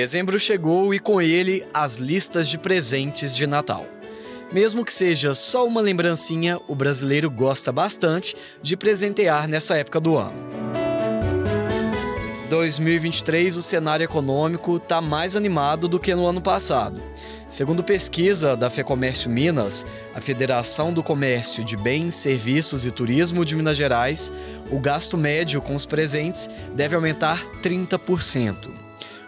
Dezembro chegou e com ele as listas de presentes de Natal. Mesmo que seja só uma lembrancinha, o brasileiro gosta bastante de presentear nessa época do ano. 2023, o cenário econômico está mais animado do que no ano passado. Segundo pesquisa da FEComércio Minas, a Federação do Comércio de Bens, Serviços e Turismo de Minas Gerais, o gasto médio com os presentes deve aumentar 30%.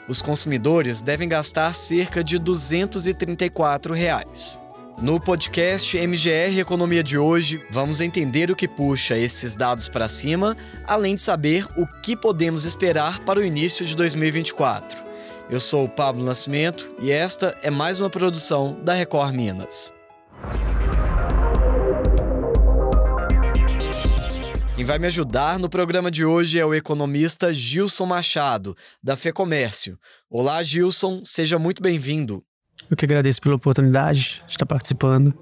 Os consumidores devem gastar cerca de 234 reais. No podcast MGR Economia de hoje, vamos entender o que puxa esses dados para cima, além de saber o que podemos esperar para o início de 2024. Eu sou o Pablo Nascimento e esta é mais uma produção da Record Minas. Quem vai me ajudar no programa de hoje é o economista Gilson Machado, da FEComércio. Olá, Gilson, seja muito bem-vindo. Eu que agradeço pela oportunidade de estar participando.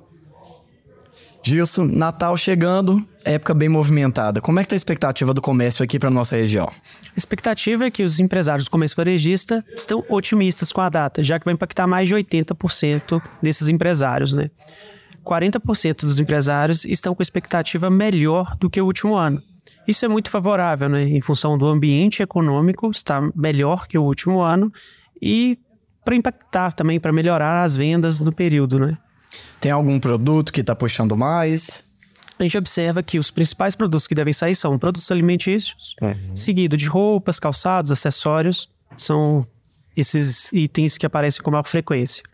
Gilson, Natal chegando, época bem movimentada. Como é que está a expectativa do comércio aqui para nossa região? A expectativa é que os empresários do comércio varejista estão otimistas com a data, já que vai impactar mais de 80% desses empresários, né? 40% dos empresários estão com expectativa melhor do que o último ano. Isso é muito favorável, né? Em função do ambiente econômico, está melhor que o último ano e para impactar também, para melhorar as vendas no período, né? Tem algum produto que está puxando mais? A gente observa que os principais produtos que devem sair são produtos alimentícios, uhum. seguido de roupas, calçados, acessórios. São esses itens que aparecem com maior frequência.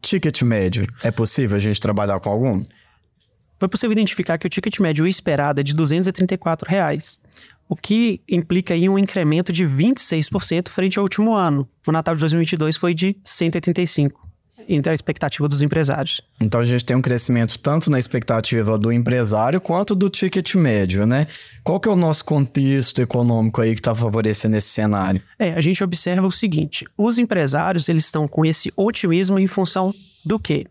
Ticket médio, é possível a gente trabalhar com algum? Foi possível identificar que o ticket médio esperado é de R$ 234. Reais o que implica aí um incremento de 26% frente ao último ano. O Natal de 2022 foi de 185 entre a expectativa dos empresários. Então a gente tem um crescimento tanto na expectativa do empresário quanto do ticket médio, né? Qual que é o nosso contexto econômico aí que está favorecendo esse cenário? É, a gente observa o seguinte: os empresários eles estão com esse otimismo em função do quê?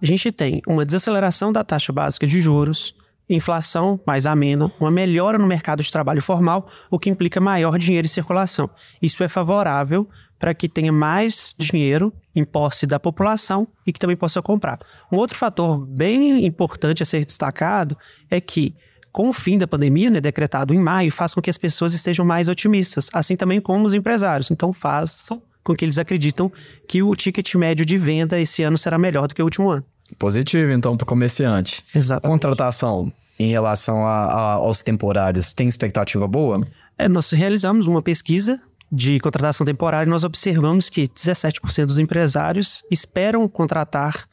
A gente tem uma desaceleração da taxa básica de juros, inflação mais amena, uma melhora no mercado de trabalho formal, o que implica maior dinheiro em circulação. Isso é favorável para que tenha mais dinheiro em posse da população e que também possa comprar. Um outro fator bem importante a ser destacado é que com o fim da pandemia, né, decretado em maio, faz com que as pessoas estejam mais otimistas, assim também como os empresários. Então façam com que eles acreditam que o ticket médio de venda esse ano será melhor do que o último ano. Positivo, então, para o comerciante. Exato. Contratação em relação a, a, aos temporários, tem expectativa boa? É, nós realizamos uma pesquisa de contratação temporária e nós observamos que 17% dos empresários esperam contratar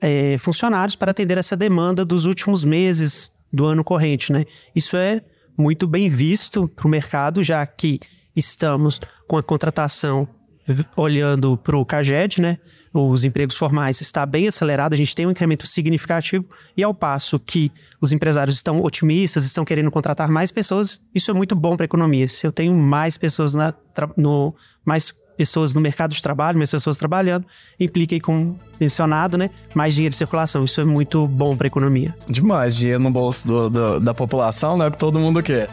é, funcionários para atender essa demanda dos últimos meses do ano corrente. Né? Isso é muito bem visto para o mercado, já que estamos com a contratação olhando para o CAGED, né, os empregos formais está bem acelerado, a gente tem um incremento significativo, e ao passo que os empresários estão otimistas, estão querendo contratar mais pessoas, isso é muito bom para a economia. Se eu tenho mais pessoas na, no mais pessoas no mercado de trabalho, mais pessoas trabalhando, implica aí, como mencionado, né, mais dinheiro de circulação. Isso é muito bom para a economia. Demais, dinheiro no bolso do, do, da população, né, que todo mundo quer.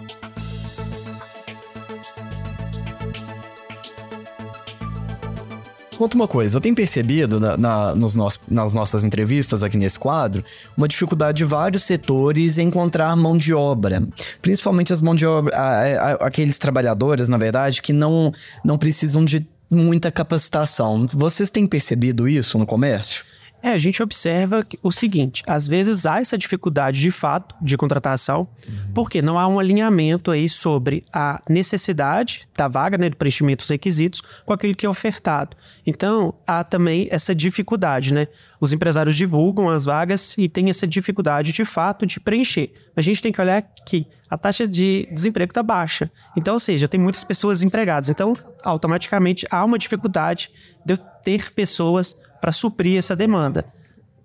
Conta uma coisa, eu tenho percebido na, na, nos nas nossas entrevistas aqui nesse quadro uma dificuldade de vários setores em encontrar mão de obra, principalmente as mão de obra, a, a, aqueles trabalhadores, na verdade, que não, não precisam de muita capacitação. Vocês têm percebido isso no comércio? É, a gente observa o seguinte: às vezes há essa dificuldade de fato de contratação, uhum. porque não há um alinhamento aí sobre a necessidade da vaga, né, do preenchimento dos requisitos, com aquilo que é ofertado. Então, há também essa dificuldade, né? Os empresários divulgam as vagas e tem essa dificuldade de fato de preencher. A gente tem que olhar que a taxa de desemprego está baixa. Então, ou seja, tem muitas pessoas empregadas. Então, automaticamente há uma dificuldade de ter pessoas para suprir essa demanda.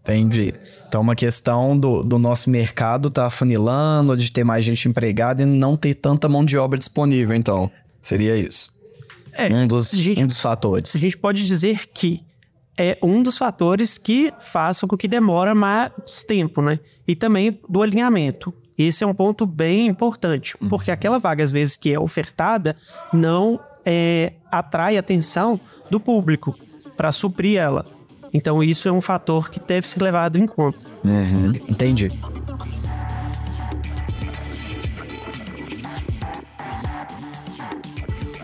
Entendi. Então, uma questão do, do nosso mercado tá afunilando, de ter mais gente empregada e não ter tanta mão de obra disponível, então. Seria isso. É, um, dos, gente, um dos fatores. A gente pode dizer que é um dos fatores que façam com que demora mais tempo, né? E também do alinhamento. Esse é um ponto bem importante, porque aquela vaga, às vezes, que é ofertada, não é, atrai atenção do público para suprir ela. Então isso é um fator que deve ser levado em conta. Uhum, entendi.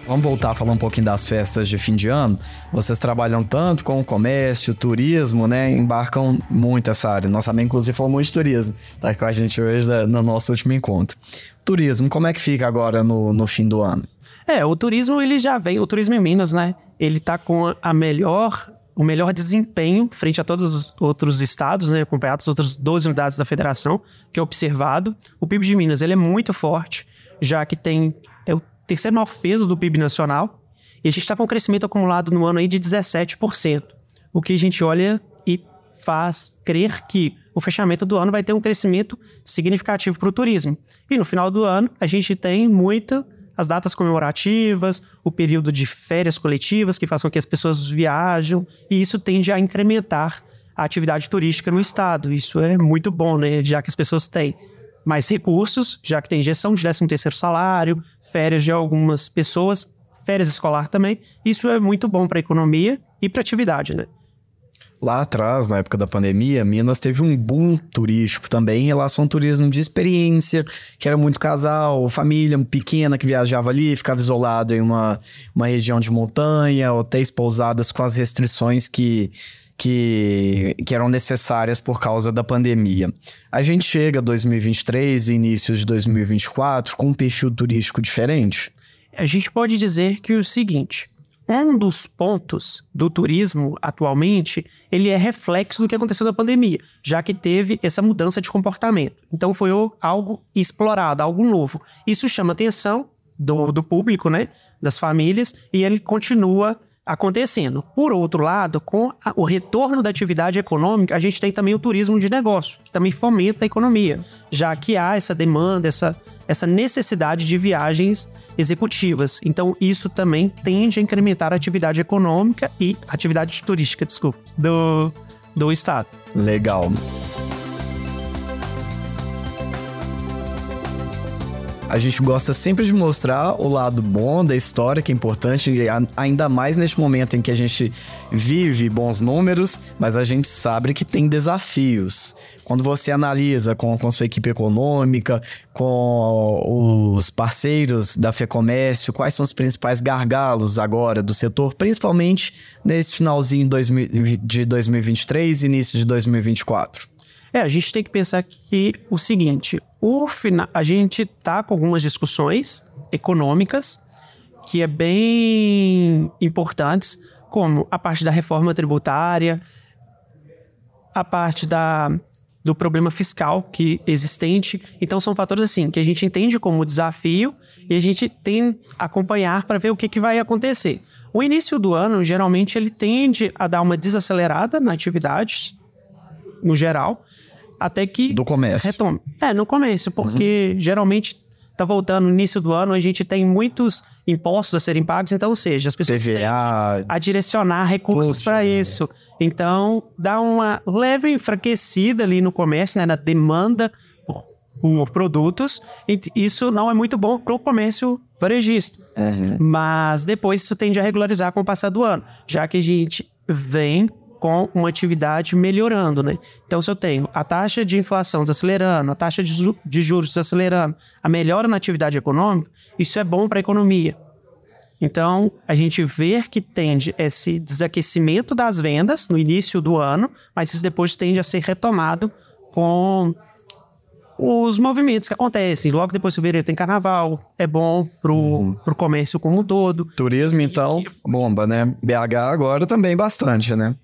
Vamos voltar a falar um pouquinho das festas de fim de ano. Vocês trabalham tanto com o comércio, turismo, né? Embarcam muito essa área. Nossa mãe, inclusive, falou muito de turismo. Tá com a gente hoje né, no nosso último encontro. Turismo, como é que fica agora no, no fim do ano? É, o turismo ele já vem, o turismo em Minas, né? Ele tá com a melhor, o melhor desempenho frente a todos os outros estados, né? Acompanhados as outras 12 unidades da federação, que é observado. O PIB de Minas ele é muito forte, já que tem é o terceiro maior peso do PIB nacional. E a gente está com um crescimento acumulado no ano aí de 17%. O que a gente olha e faz crer que o fechamento do ano vai ter um crescimento significativo para o turismo. E no final do ano, a gente tem muita as datas comemorativas, o período de férias coletivas que faz com que as pessoas viajam, e isso tende a incrementar a atividade turística no estado. Isso é muito bom, né? Já que as pessoas têm mais recursos, já que tem injeção de 13 terceiro salário, férias de algumas pessoas, férias escolar também. Isso é muito bom para a economia e para a atividade, né? Lá atrás, na época da pandemia, Minas teve um boom turístico também em relação ao turismo de experiência, que era muito casal, família pequena que viajava ali, ficava isolado em uma, uma região de montanha, hotéis pousadas com as restrições que que, que eram necessárias por causa da pandemia. A gente chega 2023 e início de 2024 com um perfil turístico diferente? A gente pode dizer que o seguinte, um dos pontos do turismo atualmente, ele é reflexo do que aconteceu na pandemia, já que teve essa mudança de comportamento. Então foi algo explorado, algo novo. Isso chama atenção do, do público, né, das famílias, e ele continua acontecendo. Por outro lado, com a, o retorno da atividade econômica, a gente tem também o turismo de negócio, que também fomenta a economia, já que há essa demanda, essa, essa necessidade de viagens executivas. Então, isso também tende a incrementar a atividade econômica e atividade turística, desculpa, do, do Estado. Legal. A gente gosta sempre de mostrar o lado bom da história, que é importante, ainda mais neste momento em que a gente vive bons números, mas a gente sabe que tem desafios. Quando você analisa com, com sua equipe econômica, com os parceiros da FEComércio, quais são os principais gargalos agora do setor, principalmente nesse finalzinho de 2023 e início de 2024? É, a gente tem que pensar que o seguinte, o final, a gente tá com algumas discussões econômicas que é bem importantes, como a parte da reforma tributária, a parte da, do problema fiscal que existente. Então são fatores assim que a gente entende como desafio e a gente tem acompanhar para ver o que, que vai acontecer. O início do ano geralmente ele tende a dar uma desacelerada na atividades no geral, até que. Do comércio. Retome. É, no começo, porque uhum. geralmente tá voltando no início do ano, a gente tem muitos impostos a serem pagos, então, ou seja, as pessoas TVA, a direcionar recursos para isso. Então, dá uma leve enfraquecida ali no comércio, né, na demanda por, por produtos, e isso não é muito bom para o comércio varejista. Uhum. Mas depois isso tende a regularizar com o passar do ano, já que a gente vem com uma atividade melhorando, né? Então, se eu tenho a taxa de inflação desacelerando, a taxa de, de juros desacelerando, a melhora na atividade econômica, isso é bom para a economia. Então, a gente vê que tende esse desaquecimento das vendas no início do ano, mas isso depois tende a ser retomado com os movimentos que acontecem. Logo depois do fevereiro tem carnaval, é bom pro, uhum. pro comércio como um todo. Turismo, então, bomba, né? BH agora também bastante, né?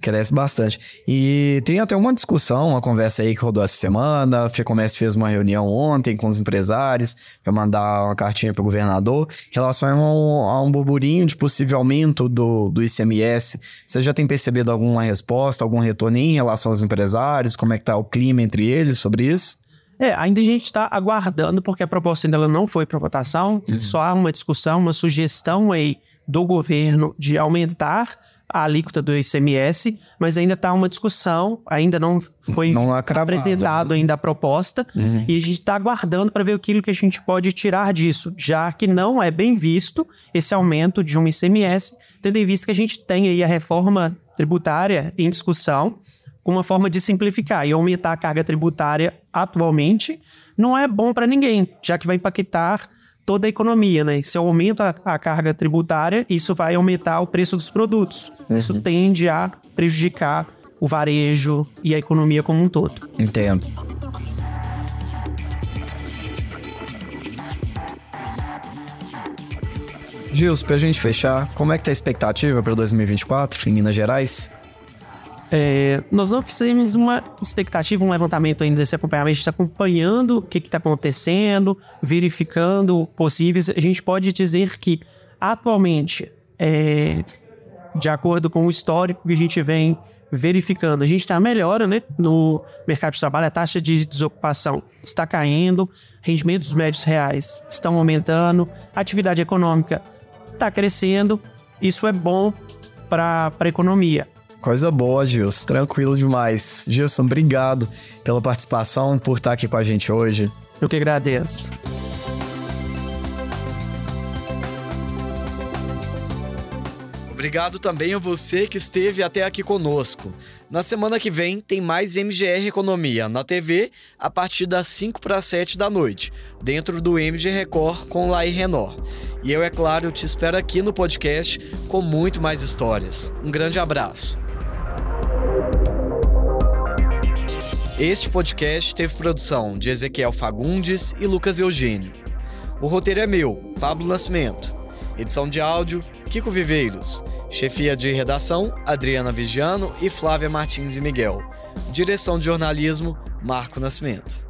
Cresce bastante. E tem até uma discussão, uma conversa aí que rodou essa semana. A FEComércio fez uma reunião ontem com os empresários para mandar uma cartinha para o governador em relação a um, burburinho de possível aumento do, do ICMS. Você já tem percebido alguma resposta, algum retorno em relação aos empresários? Como é que está o clima entre eles sobre isso? É, ainda a gente está aguardando, porque a proposta ainda não foi para votação, uhum. só há uma discussão, uma sugestão aí do governo de aumentar a alíquota do ICMS, mas ainda está uma discussão, ainda não foi não apresentado ainda a proposta, uhum. e a gente está aguardando para ver aquilo que a gente pode tirar disso, já que não é bem visto esse aumento de um ICMS, tendo em vista que a gente tem aí a reforma tributária em discussão, com uma forma de simplificar e aumentar a carga tributária atualmente, não é bom para ninguém, já que vai impactar toda a economia, né? Se eu aumento a, carga tributária, isso vai aumentar o preço dos produtos. Uhum. Isso tende a prejudicar o varejo e a economia como um todo. Entendo. Gils, para a gente fechar, como é que tá a expectativa para 2024 em Minas Gerais? É, nós não fizemos uma expectativa, um levantamento ainda desse acompanhamento. Está acompanhando o que está acontecendo, verificando possíveis. A gente pode dizer que, atualmente, é, de acordo com o histórico que a gente vem verificando, a gente está melhora né, no mercado de trabalho, a taxa de desocupação está caindo, rendimentos médios reais estão aumentando, atividade econômica está crescendo. Isso é bom para a economia. Coisa boa, Gilson. Tranquilo demais. Gilson, obrigado pela participação, por estar aqui com a gente hoje. Eu que agradeço. Obrigado também a você que esteve até aqui conosco. Na semana que vem tem mais MGR Economia na TV a partir das 5 para 7 da noite, dentro do MG Record com Laí Renor. E eu, é claro, te espero aqui no podcast com muito mais histórias. Um grande abraço. Este podcast teve produção de Ezequiel Fagundes e Lucas Eugênio. O roteiro é meu, Pablo Nascimento. Edição de áudio, Kiko Viveiros. Chefia de redação, Adriana Vigiano e Flávia Martins e Miguel. Direção de jornalismo, Marco Nascimento.